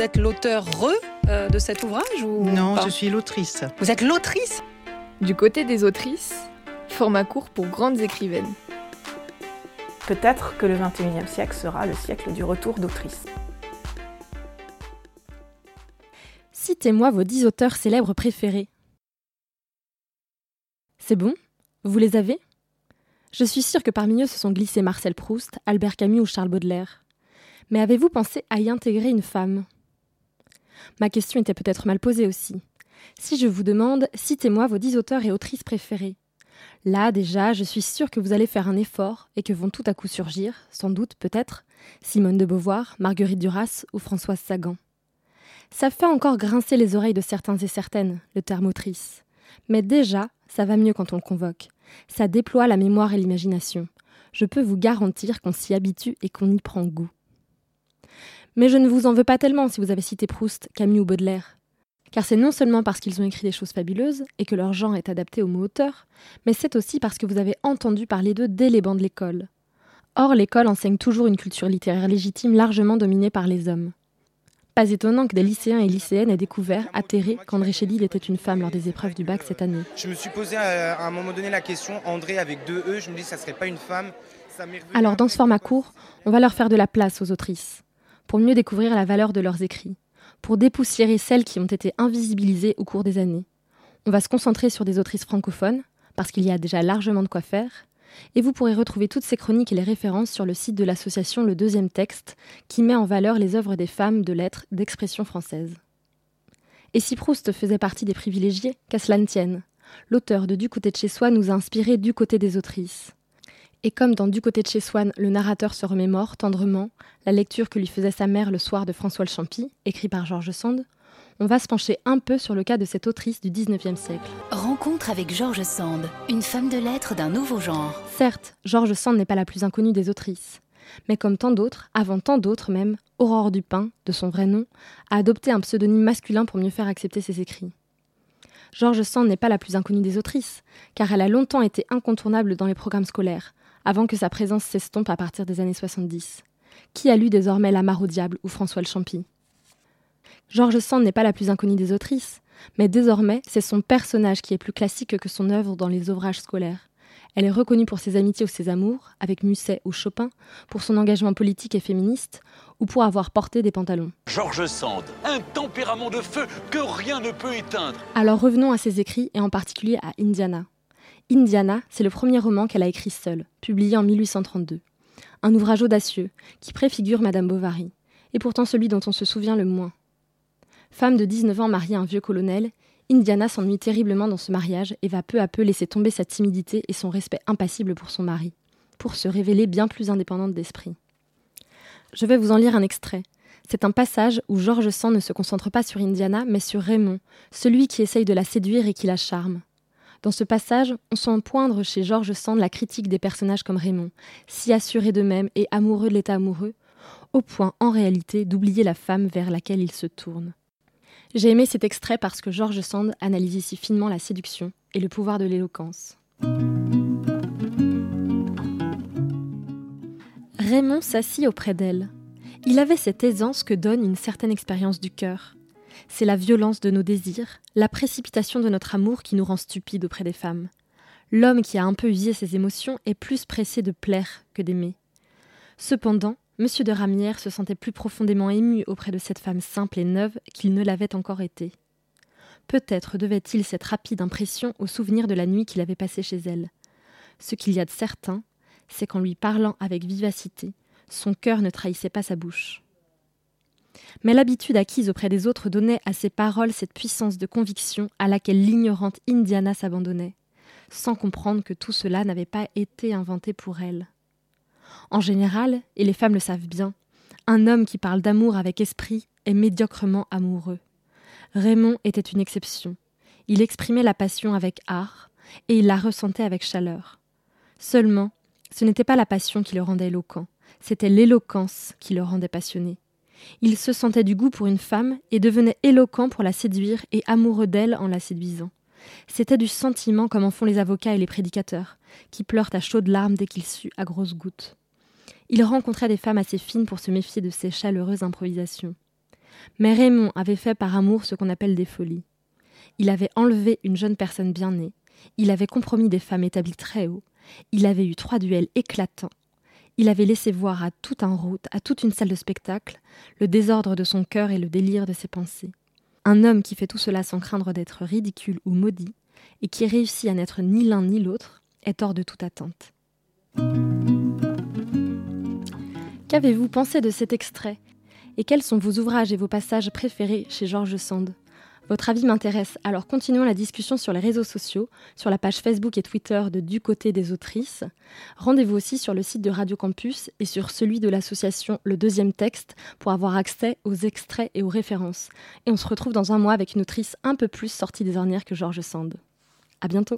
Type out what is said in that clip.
Vous êtes l'auteur re euh, de cet ouvrage ou Non, pas? je suis l'autrice. Vous êtes l'autrice? Du côté des autrices, format court pour grandes écrivaines. Peut-être que le 21e siècle sera le siècle du retour d'autrice. Citez-moi vos dix auteurs célèbres préférés. C'est bon? Vous les avez? Je suis sûre que parmi eux se sont glissés Marcel Proust, Albert Camus ou Charles Baudelaire. Mais avez-vous pensé à y intégrer une femme? Ma question était peut-être mal posée aussi. Si je vous demande, citez-moi vos dix auteurs et autrices préférés. Là, déjà, je suis sûre que vous allez faire un effort et que vont tout à coup surgir, sans doute, peut-être, Simone de Beauvoir, Marguerite Duras ou Françoise Sagan. Ça fait encore grincer les oreilles de certains et certaines, le terme autrice. Mais déjà, ça va mieux quand on le convoque. Ça déploie la mémoire et l'imagination. Je peux vous garantir qu'on s'y habitue et qu'on y prend goût. Mais je ne vous en veux pas tellement si vous avez cité Proust, Camus ou Baudelaire. Car c'est non seulement parce qu'ils ont écrit des choses fabuleuses et que leur genre est adapté au mot auteur, mais c'est aussi parce que vous avez entendu parler d'eux dès les bancs de l'école. Or, l'école enseigne toujours une culture littéraire légitime largement dominée par les hommes. Pas étonnant que des lycéens et lycéennes aient découvert, atterré, qu'André Chédid était une femme lors des épreuves du bac cette année. Je me suis posé à, à un moment donné la question, André avec deux E, je me dis ça serait pas une femme. Ça Alors, dans ce format court, on va leur faire de la place aux autrices, pour mieux découvrir la valeur de leurs écrits, pour dépoussiérer celles qui ont été invisibilisées au cours des années. On va se concentrer sur des autrices francophones, parce qu'il y a déjà largement de quoi faire, et vous pourrez retrouver toutes ces chroniques et les références sur le site de l'association Le Deuxième Texte, qui met en valeur les œuvres des femmes de lettres d'expression française. Et si Proust faisait partie des privilégiés, qu'à cela ne tienne, l'auteur de Du côté de chez soi nous a inspiré du côté des autrices. Et comme dans Du côté de chez Swann, le narrateur se remémore tendrement la lecture que lui faisait sa mère le soir de François le Champy, écrit par Georges Sand, on va se pencher un peu sur le cas de cette autrice du XIXe siècle. Rencontre avec Georges Sand, une femme de lettres d'un nouveau genre. Certes, Georges Sand n'est pas la plus inconnue des autrices, mais comme tant d'autres, avant tant d'autres même, Aurore Dupin, de son vrai nom, a adopté un pseudonyme masculin pour mieux faire accepter ses écrits. Georges Sand n'est pas la plus inconnue des autrices, car elle a longtemps été incontournable dans les programmes scolaires, avant que sa présence s'estompe à partir des années 70. Qui a lu désormais La Mare au diable ou François le Champy Georges Sand n'est pas la plus inconnue des autrices, mais désormais c'est son personnage qui est plus classique que son œuvre dans les ouvrages scolaires. Elle est reconnue pour ses amitiés ou ses amours, avec Musset ou Chopin, pour son engagement politique et féministe, ou pour avoir porté des pantalons. Georges Sand, un tempérament de feu que rien ne peut éteindre. Alors revenons à ses écrits et en particulier à Indiana. Indiana, c'est le premier roman qu'elle a écrit seule, publié en 1832. Un ouvrage audacieux qui préfigure Madame Bovary, et pourtant celui dont on se souvient le moins. Femme de 19 ans mariée à un vieux colonel, Indiana s'ennuie terriblement dans ce mariage et va peu à peu laisser tomber sa timidité et son respect impassible pour son mari, pour se révéler bien plus indépendante d'esprit. Je vais vous en lire un extrait. C'est un passage où Georges Sand ne se concentre pas sur Indiana, mais sur Raymond, celui qui essaye de la séduire et qui la charme. Dans ce passage, on sent poindre chez Georges Sand la critique des personnages comme Raymond, si assurés d'eux-mêmes et amoureux de l'état amoureux, au point en réalité d'oublier la femme vers laquelle ils se tournent. J'ai aimé cet extrait parce que Georges Sand analyse ici finement la séduction et le pouvoir de l'éloquence. Raymond s'assit auprès d'elle. Il avait cette aisance que donne une certaine expérience du cœur. C'est la violence de nos désirs, la précipitation de notre amour qui nous rend stupides auprès des femmes. L'homme qui a un peu usé ses émotions est plus pressé de plaire que d'aimer. Cependant, M. de Ramière se sentait plus profondément ému auprès de cette femme simple et neuve qu'il ne l'avait encore été. Peut-être devait-il cette rapide impression au souvenir de la nuit qu'il avait passée chez elle. Ce qu'il y a de certain, c'est qu'en lui parlant avec vivacité, son cœur ne trahissait pas sa bouche. Mais l'habitude acquise auprès des autres donnait à ses paroles cette puissance de conviction à laquelle l'ignorante Indiana s'abandonnait, sans comprendre que tout cela n'avait pas été inventé pour elle. En général, et les femmes le savent bien, un homme qui parle d'amour avec esprit est médiocrement amoureux. Raymond était une exception. Il exprimait la passion avec art, et il la ressentait avec chaleur. Seulement, ce n'était pas la passion qui le rendait éloquent, c'était l'éloquence qui le rendait passionné. Il se sentait du goût pour une femme et devenait éloquent pour la séduire et amoureux d'elle en la séduisant. C'était du sentiment comme en font les avocats et les prédicateurs, qui pleurent à chaudes larmes dès qu'ils suent à grosses gouttes. Il rencontrait des femmes assez fines pour se méfier de ces chaleureuses improvisations. Mais Raymond avait fait par amour ce qu'on appelle des folies. Il avait enlevé une jeune personne bien née, il avait compromis des femmes établies très haut, il avait eu trois duels éclatants, il avait laissé voir à tout un route, à toute une salle de spectacle, le désordre de son cœur et le délire de ses pensées. Un homme qui fait tout cela sans craindre d'être ridicule ou maudit, et qui réussit à n'être ni l'un ni l'autre, est hors de toute attente. Qu'avez-vous pensé de cet extrait? Et quels sont vos ouvrages et vos passages préférés chez Georges Sand? Votre avis m'intéresse, alors continuons la discussion sur les réseaux sociaux, sur la page Facebook et Twitter de Du côté des autrices. Rendez-vous aussi sur le site de Radio Campus et sur celui de l'association Le Deuxième Texte pour avoir accès aux extraits et aux références. Et on se retrouve dans un mois avec une autrice un peu plus sortie des ornières que Georges Sand. À bientôt!